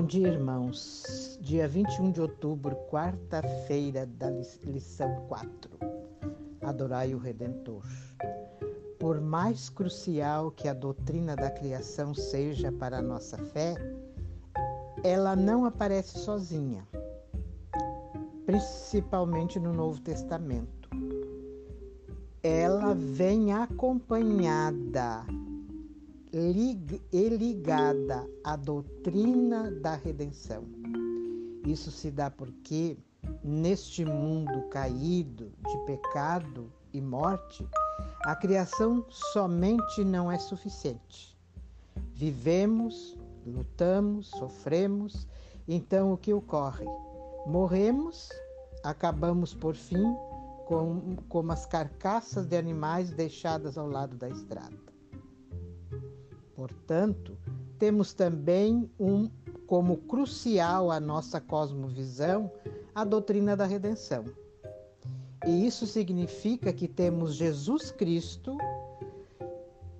Bom dia, irmãos. Dia 21 de outubro, quarta-feira da lição 4. Adorai o Redentor. Por mais crucial que a doutrina da criação seja para a nossa fé, ela não aparece sozinha, principalmente no Novo Testamento. Ela vem acompanhada e ligada à doutrina da redenção. Isso se dá porque, neste mundo caído de pecado e morte, a criação somente não é suficiente. Vivemos, lutamos, sofremos, então o que ocorre? Morremos, acabamos por fim com, como as carcaças de animais deixadas ao lado da estrada. Portanto, temos também um como crucial a nossa cosmovisão a doutrina da redenção. E isso significa que temos Jesus Cristo,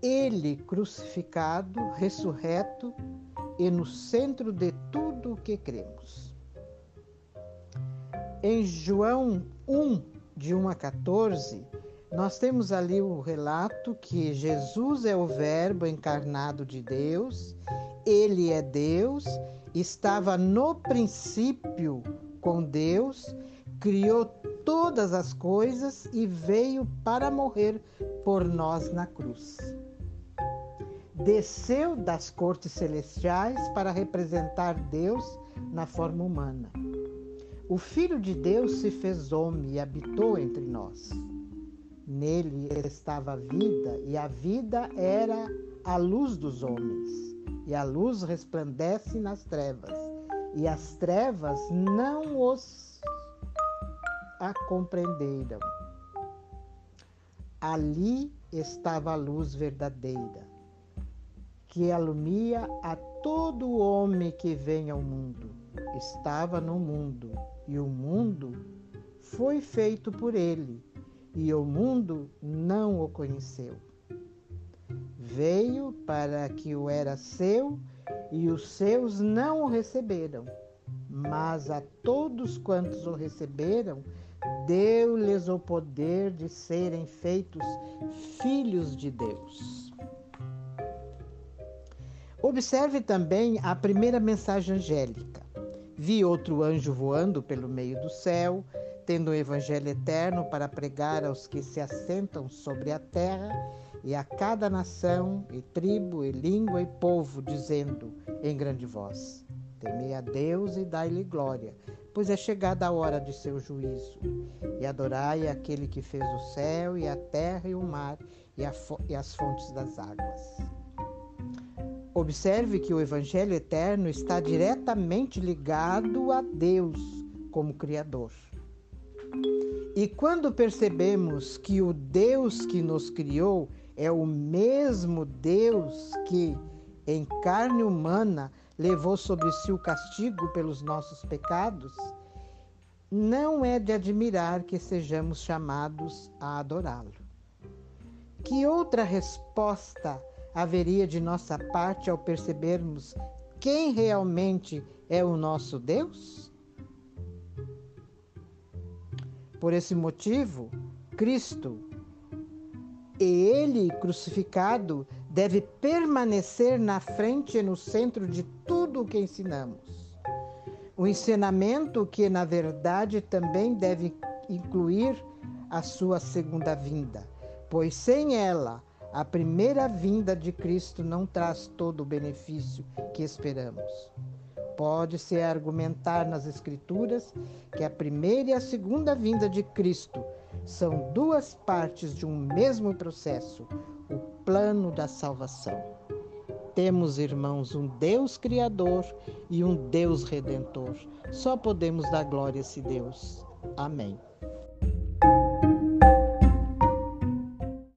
ele crucificado, ressurreto e no centro de tudo o que cremos. Em João 1, de 1 a 14, nós temos ali o relato que Jesus é o Verbo encarnado de Deus, ele é Deus, estava no princípio com Deus, criou todas as coisas e veio para morrer por nós na cruz. Desceu das cortes celestiais para representar Deus na forma humana. O Filho de Deus se fez homem e habitou entre nós. Nele estava a vida, e a vida era a luz dos homens. E a luz resplandece nas trevas, e as trevas não os a compreenderam. Ali estava a luz verdadeira, que alumia a todo homem que vem ao mundo. Estava no mundo, e o mundo foi feito por ele e o mundo não o conheceu. Veio para que o era seu e os seus não o receberam, mas a todos quantos o receberam, deu-lhes o poder de serem feitos filhos de Deus. Observe também a primeira mensagem angélica. Vi outro anjo voando pelo meio do céu, tendo o evangelho eterno para pregar aos que se assentam sobre a terra e a cada nação e tribo e língua e povo, dizendo em grande voz: Temei a Deus e dai-lhe glória, pois é chegada a hora de seu juízo. E adorai aquele que fez o céu e a terra e o mar e, e as fontes das águas. Observe que o Evangelho eterno está diretamente ligado a Deus como Criador. E quando percebemos que o Deus que nos criou é o mesmo Deus que, em carne humana, levou sobre si o castigo pelos nossos pecados, não é de admirar que sejamos chamados a adorá-lo. Que outra resposta haveria de nossa parte ao percebermos quem realmente é o nosso Deus? Por esse motivo, Cristo e ele crucificado deve permanecer na frente e no centro de tudo o que ensinamos. O ensinamento que, na verdade, também deve incluir a sua segunda vinda, pois sem ela, a primeira vinda de Cristo não traz todo o benefício que esperamos. Pode-se argumentar nas Escrituras que a primeira e a segunda vinda de Cristo são duas partes de um mesmo processo, o plano da salvação. Temos, irmãos, um Deus Criador e um Deus Redentor. Só podemos dar glória a esse Deus. Amém.